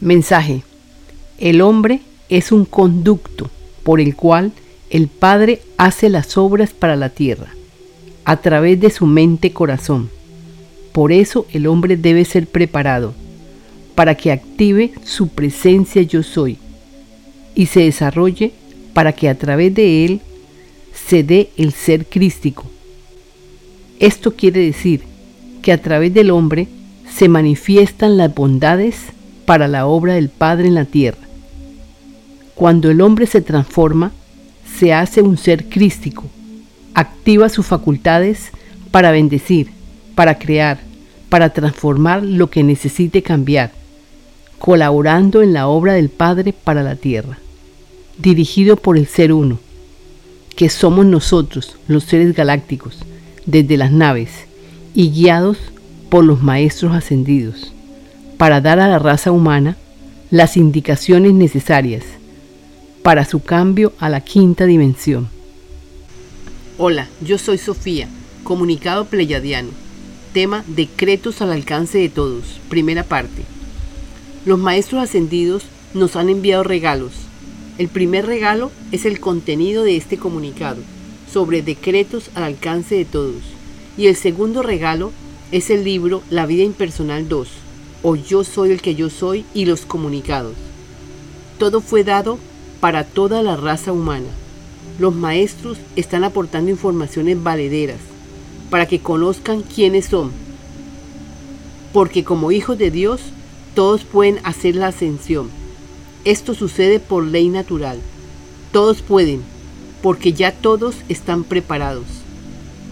Mensaje. El hombre es un conducto por el cual el Padre hace las obras para la tierra, a través de su mente-corazón. Por eso el hombre debe ser preparado, para que active su presencia yo soy, y se desarrolle para que a través de él se dé el ser crístico. Esto quiere decir que a través del hombre se manifiestan las bondades para la obra del Padre en la tierra. Cuando el hombre se transforma, se hace un ser crístico, activa sus facultades para bendecir, para crear, para transformar lo que necesite cambiar, colaborando en la obra del Padre para la tierra, dirigido por el Ser Uno, que somos nosotros, los seres galácticos, desde las naves, y guiados por los maestros ascendidos para dar a la raza humana las indicaciones necesarias para su cambio a la quinta dimensión. Hola, yo soy Sofía, comunicado pleyadiano. Tema Decretos al alcance de todos, primera parte. Los maestros ascendidos nos han enviado regalos. El primer regalo es el contenido de este comunicado sobre decretos al alcance de todos. Y el segundo regalo es el libro La vida impersonal 2, o yo soy el que yo soy y los comunicados. Todo fue dado para toda la raza humana. Los maestros están aportando informaciones valederas para que conozcan quiénes son. Porque como hijos de Dios, todos pueden hacer la ascensión. Esto sucede por ley natural. Todos pueden, porque ya todos están preparados.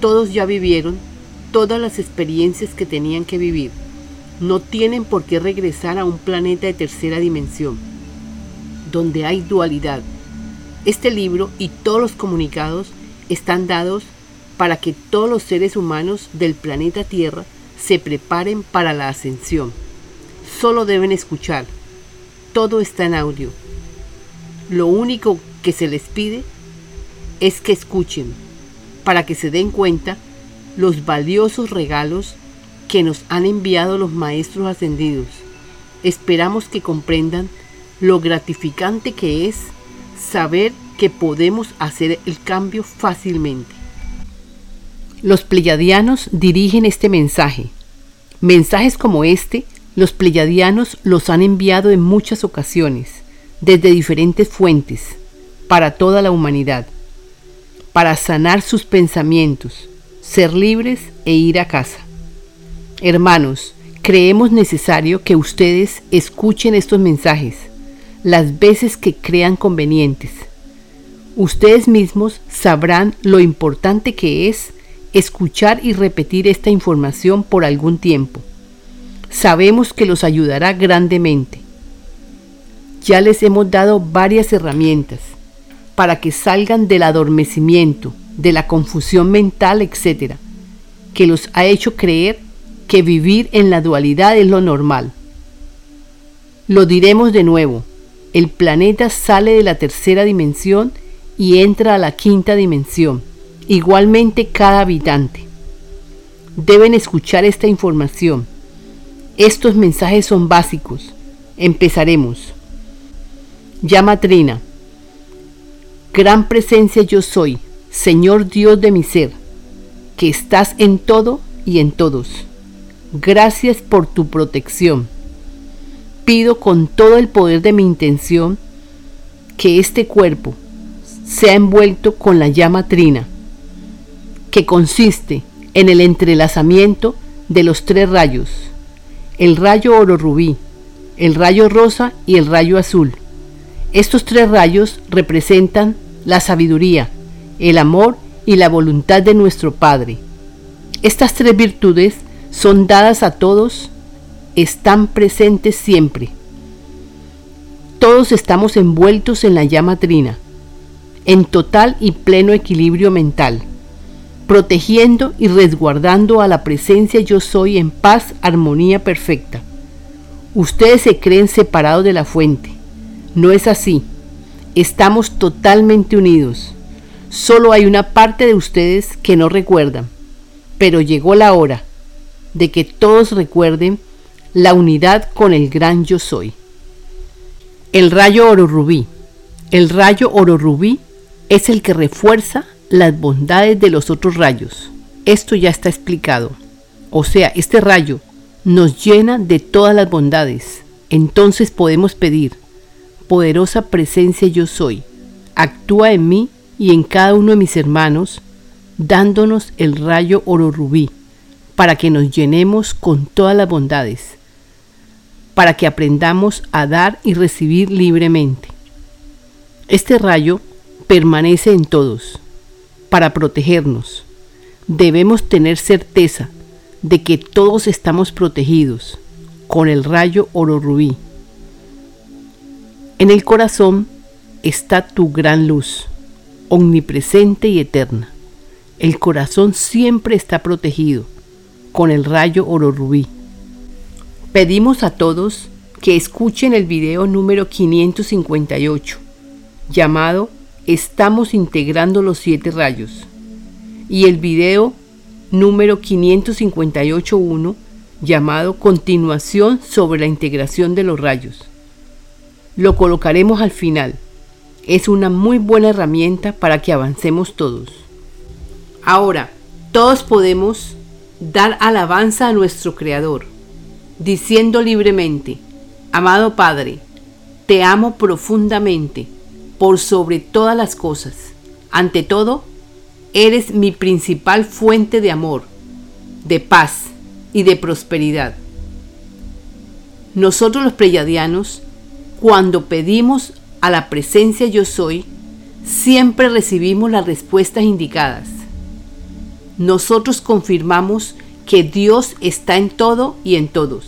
Todos ya vivieron todas las experiencias que tenían que vivir no tienen por qué regresar a un planeta de tercera dimensión, donde hay dualidad. Este libro y todos los comunicados están dados para que todos los seres humanos del planeta Tierra se preparen para la ascensión. Solo deben escuchar. Todo está en audio. Lo único que se les pide es que escuchen para que se den cuenta los valiosos regalos que nos han enviado los Maestros Ascendidos. Esperamos que comprendan lo gratificante que es saber que podemos hacer el cambio fácilmente. Los pleyadianos dirigen este mensaje. Mensajes como este, los pleyadianos los han enviado en muchas ocasiones, desde diferentes fuentes, para toda la humanidad, para sanar sus pensamientos, ser libres e ir a casa. Hermanos, creemos necesario que ustedes escuchen estos mensajes las veces que crean convenientes. Ustedes mismos sabrán lo importante que es escuchar y repetir esta información por algún tiempo. Sabemos que los ayudará grandemente. Ya les hemos dado varias herramientas para que salgan del adormecimiento, de la confusión mental, etc., que los ha hecho creer que vivir en la dualidad es lo normal. Lo diremos de nuevo, el planeta sale de la tercera dimensión y entra a la quinta dimensión, igualmente cada habitante. Deben escuchar esta información. Estos mensajes son básicos. Empezaremos. Llama Trina. Gran presencia yo soy, Señor Dios de mi ser, que estás en todo y en todos. Gracias por tu protección. Pido con todo el poder de mi intención que este cuerpo sea envuelto con la llama trina, que consiste en el entrelazamiento de los tres rayos, el rayo oro rubí, el rayo rosa y el rayo azul. Estos tres rayos representan la sabiduría, el amor y la voluntad de nuestro Padre. Estas tres virtudes son dadas a todos, están presentes siempre. Todos estamos envueltos en la llama trina, en total y pleno equilibrio mental, protegiendo y resguardando a la presencia yo soy en paz, armonía perfecta. Ustedes se creen separados de la fuente. No es así. Estamos totalmente unidos. Solo hay una parte de ustedes que no recuerdan. Pero llegó la hora de que todos recuerden la unidad con el gran yo soy. El rayo oro rubí. El rayo oro rubí es el que refuerza las bondades de los otros rayos. Esto ya está explicado. O sea, este rayo nos llena de todas las bondades. Entonces podemos pedir, poderosa presencia yo soy, actúa en mí y en cada uno de mis hermanos, dándonos el rayo oro rubí, para que nos llenemos con todas las bondades, para que aprendamos a dar y recibir libremente. Este rayo permanece en todos, para protegernos. Debemos tener certeza de que todos estamos protegidos con el rayo oro rubí. En el corazón está tu gran luz, omnipresente y eterna. El corazón siempre está protegido con el rayo oro rubí. Pedimos a todos que escuchen el video número 558, llamado Estamos integrando los siete rayos, y el video número 558.1, llamado Continuación sobre la integración de los rayos. Lo colocaremos al final. Es una muy buena herramienta para que avancemos todos. Ahora, todos podemos dar alabanza a nuestro Creador, diciendo libremente, Amado Padre, te amo profundamente, por sobre todas las cosas. Ante todo, eres mi principal fuente de amor, de paz y de prosperidad. Nosotros los preyadianos, cuando pedimos a la presencia yo soy, siempre recibimos las respuestas indicadas. Nosotros confirmamos que Dios está en todo y en todos.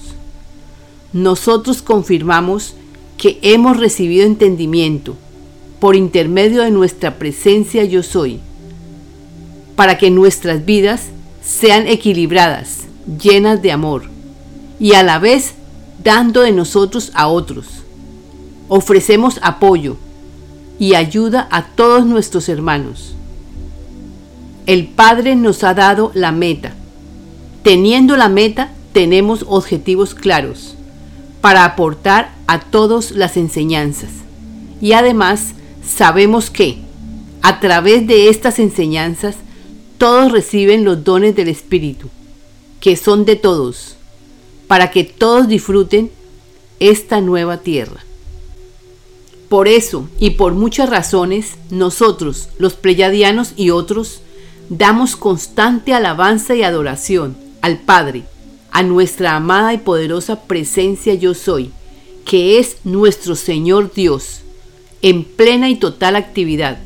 Nosotros confirmamos que hemos recibido entendimiento por intermedio de nuestra presencia yo soy, para que nuestras vidas sean equilibradas, llenas de amor, y a la vez dando de nosotros a otros. Ofrecemos apoyo y ayuda a todos nuestros hermanos. El Padre nos ha dado la meta. Teniendo la meta, tenemos objetivos claros para aportar a todos las enseñanzas. Y además, sabemos que, a través de estas enseñanzas, todos reciben los dones del Espíritu, que son de todos, para que todos disfruten esta nueva tierra. Por eso y por muchas razones, nosotros, los pleyadianos y otros, damos constante alabanza y adoración al Padre, a nuestra amada y poderosa presencia yo soy, que es nuestro Señor Dios, en plena y total actividad,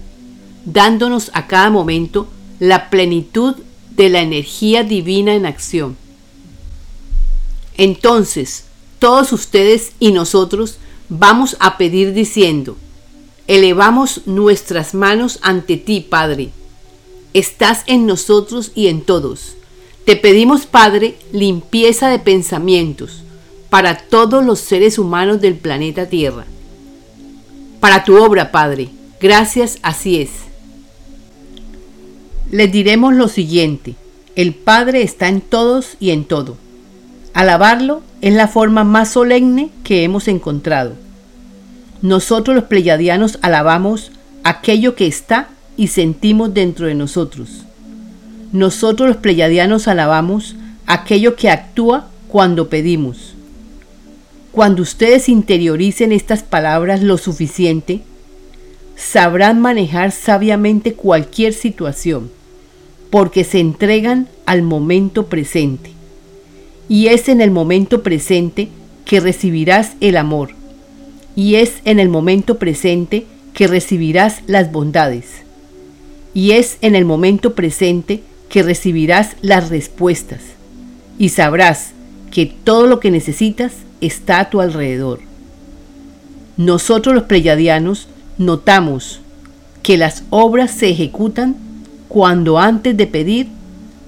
dándonos a cada momento la plenitud de la energía divina en acción. Entonces, todos ustedes y nosotros vamos a pedir diciendo, elevamos nuestras manos ante ti, Padre. Estás en nosotros y en todos. Te pedimos, Padre, limpieza de pensamientos para todos los seres humanos del planeta Tierra para tu obra, Padre. Gracias, así es. Les diremos lo siguiente, el Padre está en todos y en todo. Alabarlo es la forma más solemne que hemos encontrado. Nosotros los pleyadianos alabamos aquello que está y sentimos dentro de nosotros. Nosotros los pleyadianos alabamos aquello que actúa cuando pedimos. Cuando ustedes interioricen estas palabras lo suficiente, sabrán manejar sabiamente cualquier situación, porque se entregan al momento presente. Y es en el momento presente que recibirás el amor, y es en el momento presente que recibirás las bondades, y es en el momento presente que recibirás las respuestas, y sabrás que todo lo que necesitas está a tu alrededor. Nosotros los pleyadianos notamos que las obras se ejecutan cuando antes de pedir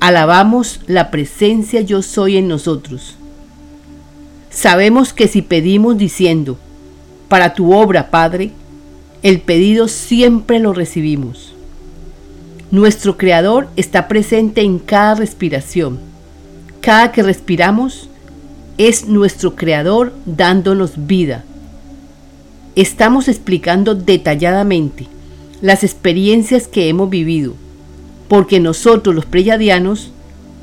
alabamos la presencia yo soy en nosotros. Sabemos que si pedimos diciendo, para tu obra, Padre, el pedido siempre lo recibimos. Nuestro Creador está presente en cada respiración. Cada que respiramos, es nuestro Creador dándonos vida. estamos explicando detalladamente las experiencias que hemos vivido, porque nosotros los preyadianos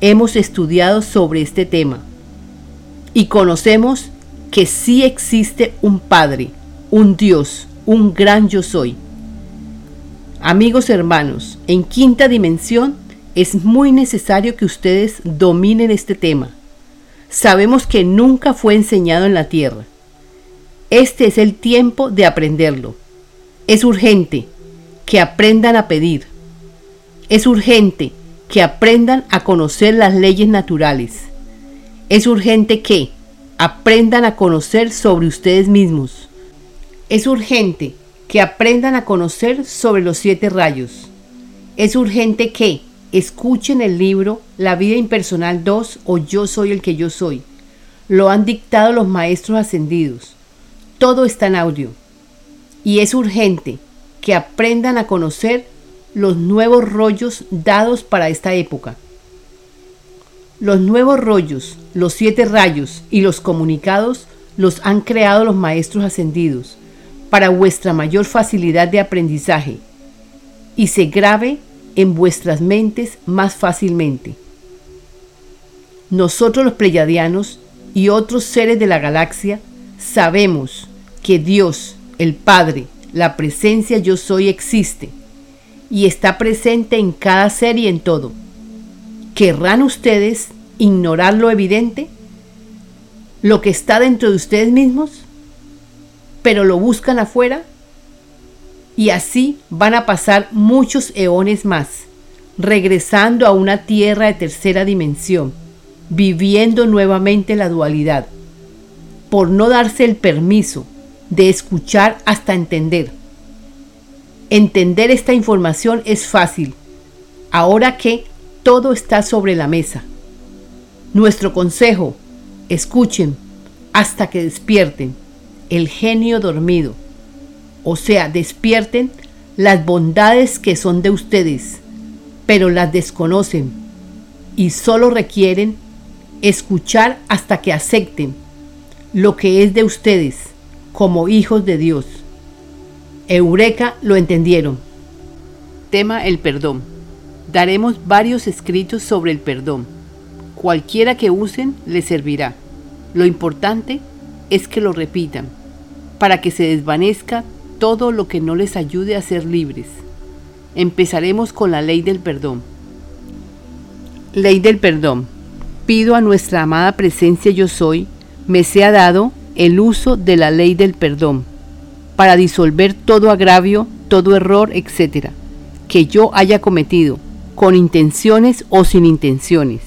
hemos estudiado sobre este tema y conocemos que sí existe un Padre, un Dios, un gran yo soy. Amigos hermanos, en quinta dimensión es muy necesario que ustedes dominen este tema. Sabemos que nunca fue enseñado en la tierra. Este es el tiempo de aprenderlo. Es urgente que aprendan a pedir. Es urgente que aprendan a conocer las leyes naturales. Es urgente que aprendan a conocer sobre ustedes mismos. Es urgente que aprendan a conocer sobre los siete rayos. Es urgente que escuchen el libro La vida impersonal 2 o Yo soy el que yo soy. Lo han dictado los maestros ascendidos. Todo está en audio. Y es urgente que aprendan a conocer los nuevos rollos dados para esta época. Los nuevos rollos, los siete rayos y los comunicados los han creado los maestros ascendidos para vuestra mayor facilidad de aprendizaje y se grabe en vuestras mentes más fácilmente. Nosotros los pleyadianos y otros seres de la galaxia sabemos que Dios, el Padre, la presencia yo soy existe y está presente en cada ser y en todo. ¿Querrán ustedes ignorar lo evidente? ¿Lo que está dentro de ustedes mismos? ¿Pero lo buscan afuera? Y así van a pasar muchos eones más, regresando a una tierra de tercera dimensión, viviendo nuevamente la dualidad, por no darse el permiso de escuchar hasta entender Entender esta información es fácil, ahora que todo está sobre la mesa. Nuestro consejo, escuchen hasta que despierten el genio dormido, o sea, despierten las bondades que son de ustedes, pero las desconocen y solo requieren escuchar hasta que acepten lo que es de ustedes como hijos de Dios. Eureka lo entendieron. Tema el perdón. Daremos varios escritos sobre el perdón. Cualquiera que usen les servirá. Lo importante es que lo repitan, para que se desvanezca todo lo que no les ayude a ser libres. Empezaremos con la ley del perdón. Ley del perdón. Pido a nuestra amada presencia yo soy, me sea dado el uso de la ley del perdón para disolver todo agravio, todo error, etc., que yo haya cometido, con intenciones o sin intenciones.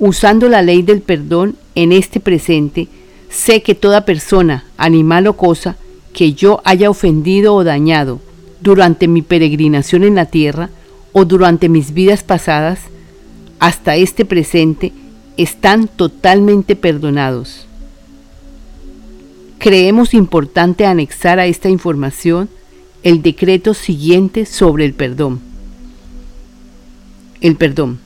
Usando la ley del perdón en este presente, sé que toda persona, animal o cosa que yo haya ofendido o dañado durante mi peregrinación en la tierra o durante mis vidas pasadas, hasta este presente, están totalmente perdonados. Creemos importante anexar a esta información el decreto siguiente sobre el perdón. El perdón.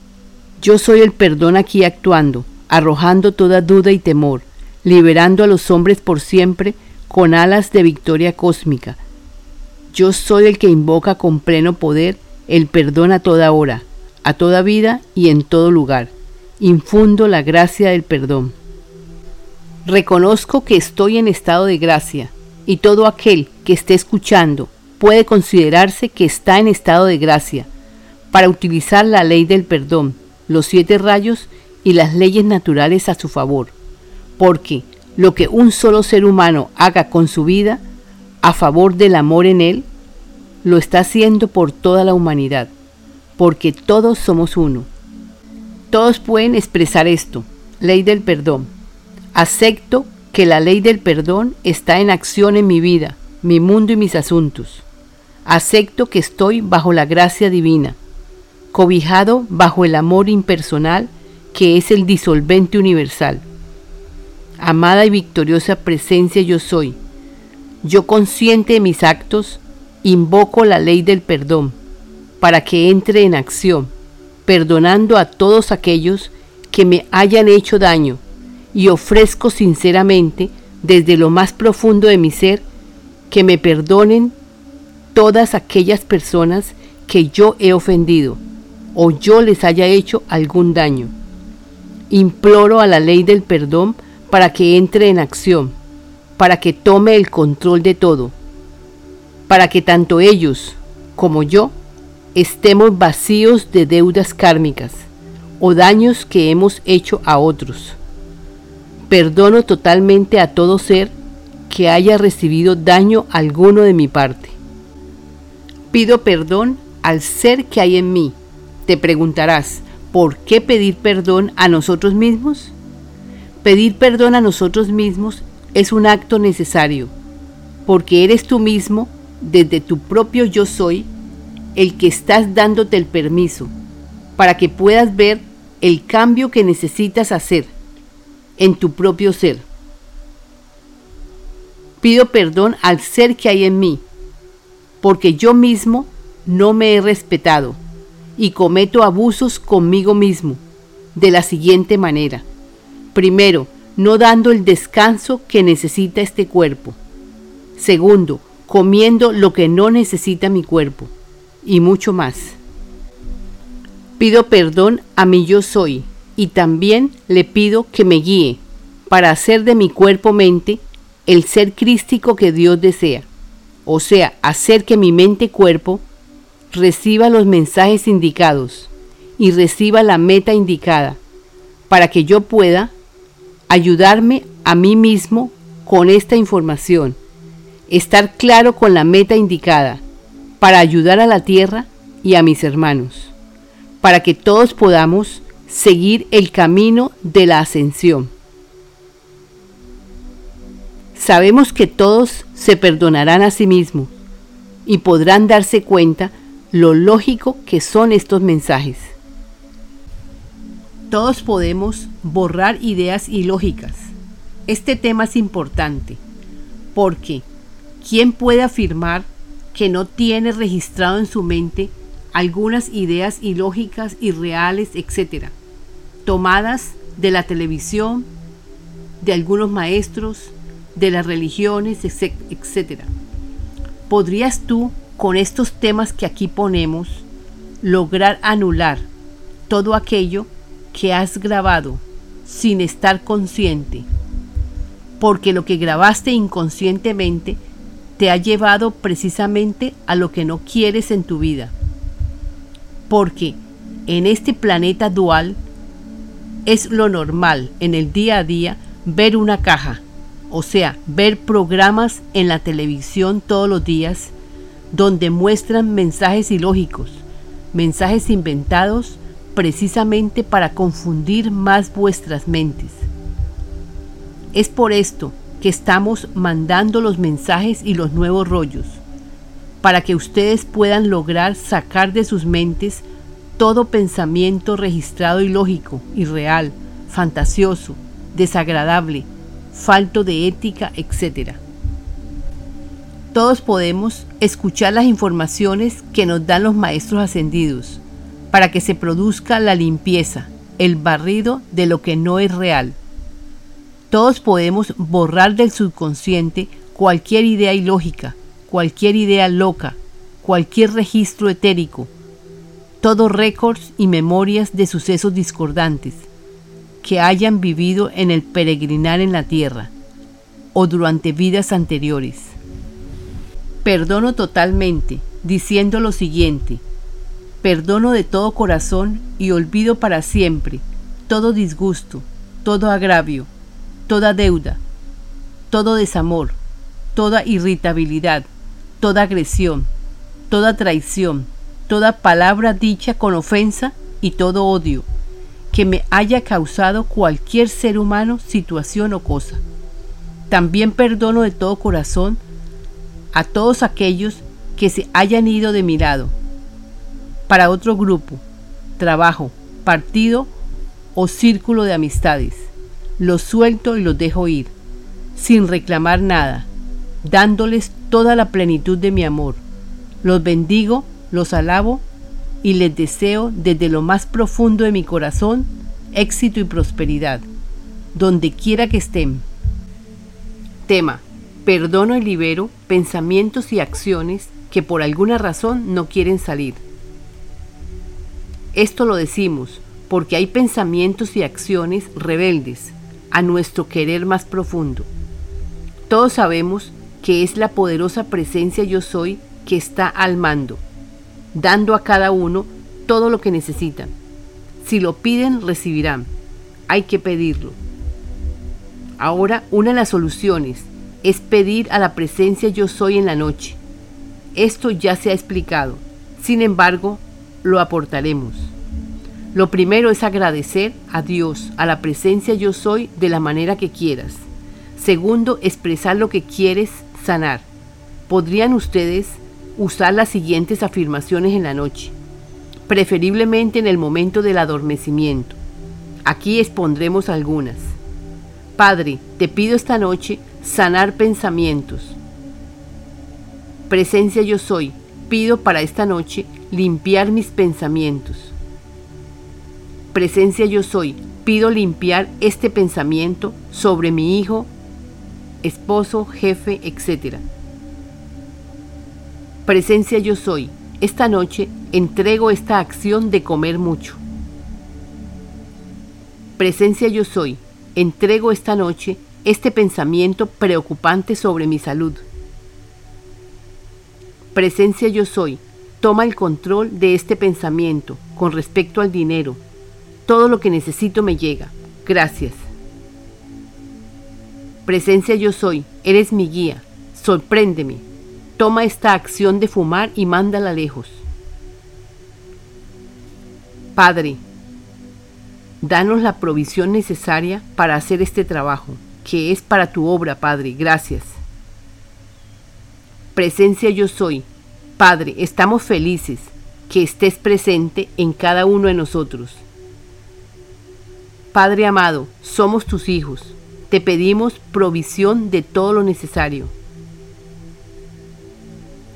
Yo soy el perdón aquí actuando, arrojando toda duda y temor, liberando a los hombres por siempre con alas de victoria cósmica. Yo soy el que invoca con pleno poder el perdón a toda hora, a toda vida y en todo lugar. Infundo la gracia del perdón. Reconozco que estoy en estado de gracia y todo aquel que esté escuchando puede considerarse que está en estado de gracia para utilizar la ley del perdón, los siete rayos y las leyes naturales a su favor, porque lo que un solo ser humano haga con su vida a favor del amor en él, lo está haciendo por toda la humanidad, porque todos somos uno. Todos pueden expresar esto, ley del perdón Acepto que la ley del perdón está en acción en mi vida, mi mundo y mis asuntos. Acepto que estoy bajo la gracia divina, cobijado bajo el amor impersonal que es el disolvente universal. Amada y victoriosa presencia yo soy. Yo consciente de mis actos, invoco la ley del perdón para que entre en acción, perdonando a todos aquellos que me hayan hecho daño y ofrezco sinceramente desde lo más profundo de mi ser que me perdonen todas aquellas personas que yo he ofendido o yo les haya hecho algún daño. Imploro a la ley del perdón para que entre en acción, para que tome el control de todo, para que tanto ellos como yo estemos vacíos de deudas kármicas o daños que hemos hecho a otros. Perdono totalmente a todo ser que haya recibido daño alguno de mi parte. Pido perdón al ser que hay en mí. Te preguntarás, ¿por qué pedir perdón a nosotros mismos? Pedir perdón a nosotros mismos es un acto necesario, porque eres tú mismo, desde tu propio yo soy, el que estás dándote el permiso para que puedas ver el cambio que necesitas hacer en tu propio ser. Pido perdón al ser que hay en mí, porque yo mismo no me he respetado y cometo abusos conmigo mismo de la siguiente manera. Primero, no dando el descanso que necesita este cuerpo. Segundo, comiendo lo que no necesita mi cuerpo. Y mucho más. Pido perdón a mi yo soy y también le pido que me guíe para hacer de mi cuerpo-mente el ser crístico que Dios desea, o sea, hacer que mi mente-cuerpo reciba los mensajes indicados y reciba la meta indicada, para que yo pueda ayudarme a mí mismo con esta información, estar claro con la meta indicada, para ayudar a la tierra y a mis hermanos para que todos podamos seguir el camino de la ascensión. Sabemos que todos se perdonarán a sí mismos y podrán darse cuenta lo lógico que son estos mensajes. Todos podemos borrar ideas ilógicas. Este tema es importante porque ¿quién puede afirmar que no tiene registrado en su mente algunas ideas ilógicas, irreales, etc., tomadas de la televisión, de algunos maestros, de las religiones, etc. ¿Podrías tú, con estos temas que aquí ponemos, lograr anular todo aquello que has grabado sin estar consciente? Porque lo que grabaste inconscientemente te ha llevado precisamente a lo que no quieres en tu vida porque en este planeta dual es lo normal en el día a día ver una caja, o sea, ver programas en la televisión todos los días donde muestran mensajes ilógicos, mensajes inventados precisamente para confundir más vuestras mentes. Es por esto que estamos mandando los mensajes y los nuevos rollos para que ustedes puedan lograr sacar de sus mentes todo pensamiento registrado ilógico, irreal, fantasioso, desagradable, falto de ética, etc. Todos podemos escuchar las informaciones que nos dan los maestros ascendidos para que se produzca la limpieza, el barrido de lo que no es real. Todos podemos borrar del subconsciente cualquier idea ilógica, cualquier idea loca, cualquier registro etérico, todos récords y memorias de sucesos discordantes que hayan vivido en el peregrinar en la tierra o durante vidas anteriores. Perdono totalmente, diciendo lo siguiente, perdono de todo corazón y olvido para siempre todo disgusto, todo agravio, toda deuda, todo desamor, toda irritabilidad, toda agresión, toda traición, toda palabra dicha con ofensa y todo odio que me haya causado cualquier ser humano, situación o cosa. También perdono de todo corazón a todos aquellos que se hayan ido de mi lado para otro grupo, trabajo, partido o círculo de amistades. Los suelto y los dejo ir, sin reclamar nada, dándoles toda la plenitud de mi amor. Los bendigo, los alabo y les deseo desde lo más profundo de mi corazón éxito y prosperidad, donde quiera que estén. Tema. Perdono y libero pensamientos y acciones que por alguna razón no quieren salir. Esto lo decimos porque hay pensamientos y acciones rebeldes a nuestro querer más profundo. Todos sabemos que es la poderosa presencia yo soy que está al mando, dando a cada uno todo lo que necesitan. Si lo piden, recibirán. Hay que pedirlo. Ahora, una de las soluciones es pedir a la presencia yo soy en la noche. Esto ya se ha explicado. Sin embargo, lo aportaremos. Lo primero es agradecer a Dios, a la presencia yo soy de la manera que quieras. Segundo, expresar lo que quieres sanar. Podrían ustedes usar las siguientes afirmaciones en la noche, preferiblemente en el momento del adormecimiento. Aquí expondremos algunas. Padre, te pido esta noche sanar pensamientos. Presencia yo soy, pido para esta noche limpiar mis pensamientos presencia yo soy, pido limpiar este pensamiento sobre mi hijo, esposo, jefe, etc. Presencia yo soy, esta noche entrego esta acción de comer mucho. Presencia yo soy, entrego esta noche este pensamiento preocupante sobre mi salud. Presencia yo soy, toma el control de este pensamiento con respecto al dinero, todo lo que necesito me llega. Gracias. Presencia yo soy, eres mi guía. Sorpréndeme. Toma esta acción de fumar y mándala lejos. Padre, danos la provisión necesaria para hacer este trabajo, que es para tu obra, Padre. Gracias. Presencia yo soy. Padre, estamos felices que estés presente en cada uno de nosotros. Padre amado, somos tus hijos. Te pedimos provisión de todo lo necesario.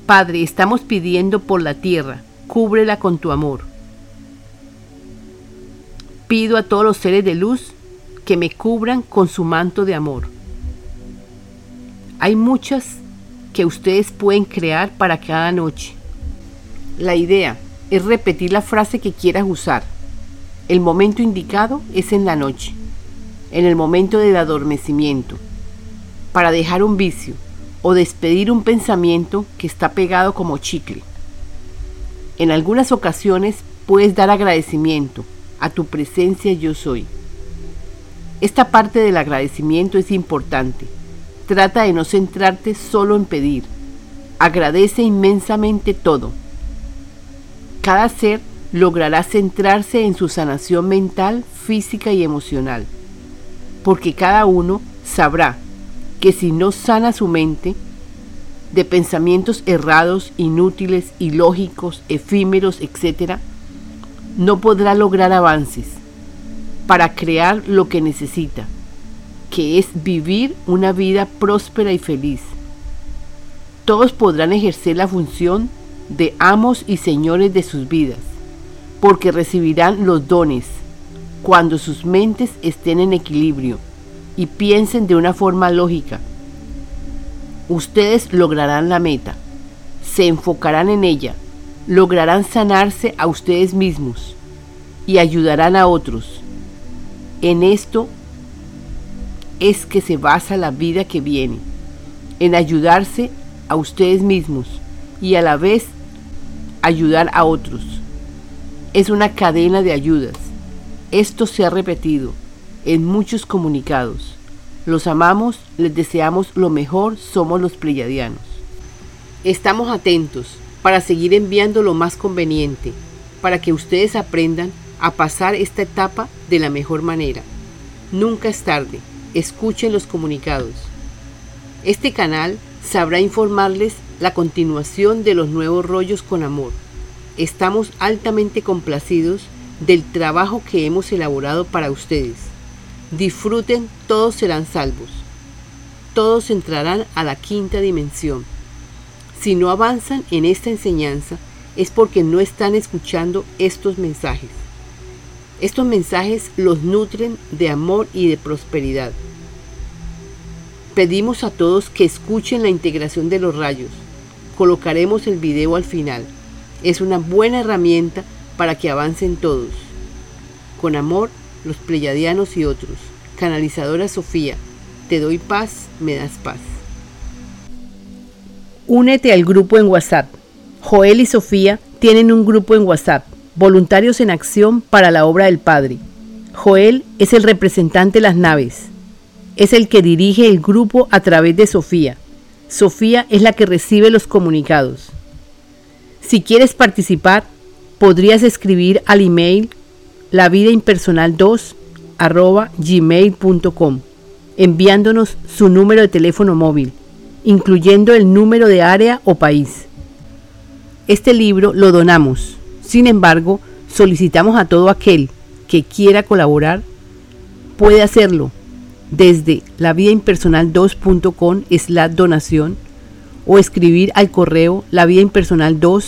Padre, estamos pidiendo por la tierra, cúbrela con tu amor. Pido a todos los seres de luz que me cubran con su manto de amor. Hay muchas que ustedes pueden crear para cada noche. La idea es repetir la frase que quieras usar el momento indicado es en la noche, en el momento del adormecimiento, para dejar un vicio o despedir un pensamiento que está pegado como chicle. En algunas ocasiones puedes dar agradecimiento a tu presencia yo soy. Esta parte del agradecimiento es importante. Trata de no centrarte solo en pedir. Agradece inmensamente todo. Cada ser logrará centrarse en su sanación mental, física y emocional, porque cada uno sabrá que si no sana su mente de pensamientos errados, inútiles, ilógicos, efímeros, etc., no podrá lograr avances para crear lo que necesita, que es vivir una vida próspera y feliz. Todos podrán ejercer la función de amos y señores de sus vidas porque recibirán los dones cuando sus mentes estén en equilibrio y piensen de una forma lógica. Ustedes lograrán la meta, se enfocarán en ella, lograrán sanarse a ustedes mismos y ayudarán a otros. En esto es que se basa la vida que viene, en ayudarse a ustedes mismos y a la vez ayudar a otros es una cadena de ayudas. Esto se ha repetido en muchos comunicados. Los amamos, les deseamos lo mejor, somos los pleyadianos. Estamos atentos para seguir enviando lo más conveniente, para que ustedes aprendan a pasar esta etapa de la mejor manera. Nunca es tarde, escuchen los comunicados. Este canal sabrá informarles la continuación de los nuevos rollos con amor estamos altamente complacidos del trabajo que hemos elaborado para ustedes. Disfruten, todos serán salvos. Todos entrarán a la quinta dimensión. Si no avanzan en esta enseñanza es porque no están escuchando estos mensajes. Estos mensajes los nutren de amor y de prosperidad. Pedimos a todos que escuchen la integración de los rayos. Colocaremos el video al final. Es una buena herramienta para que avancen todos. Con amor, los pleyadianos y otros. Canalizadora Sofía, te doy paz, me das paz. Únete al grupo en WhatsApp. Joel y Sofía tienen un grupo en WhatsApp, Voluntarios en Acción para la Obra del Padre. Joel es el representante de las naves. Es el que dirige el grupo a través de Sofía. Sofía es la que recibe los comunicados. Si quieres participar, podrías escribir al email lavidaimpersonal2 gmail.com enviándonos su número de teléfono móvil, incluyendo el número de área o país. Este libro lo donamos. Sin embargo, solicitamos a todo aquel que quiera colaborar, puede hacerlo desde lavidaimpersonal2.com la donación o escribir al correo lavidaimpersonal2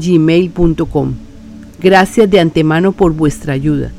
gmail.com. Gracias de antemano por vuestra ayuda.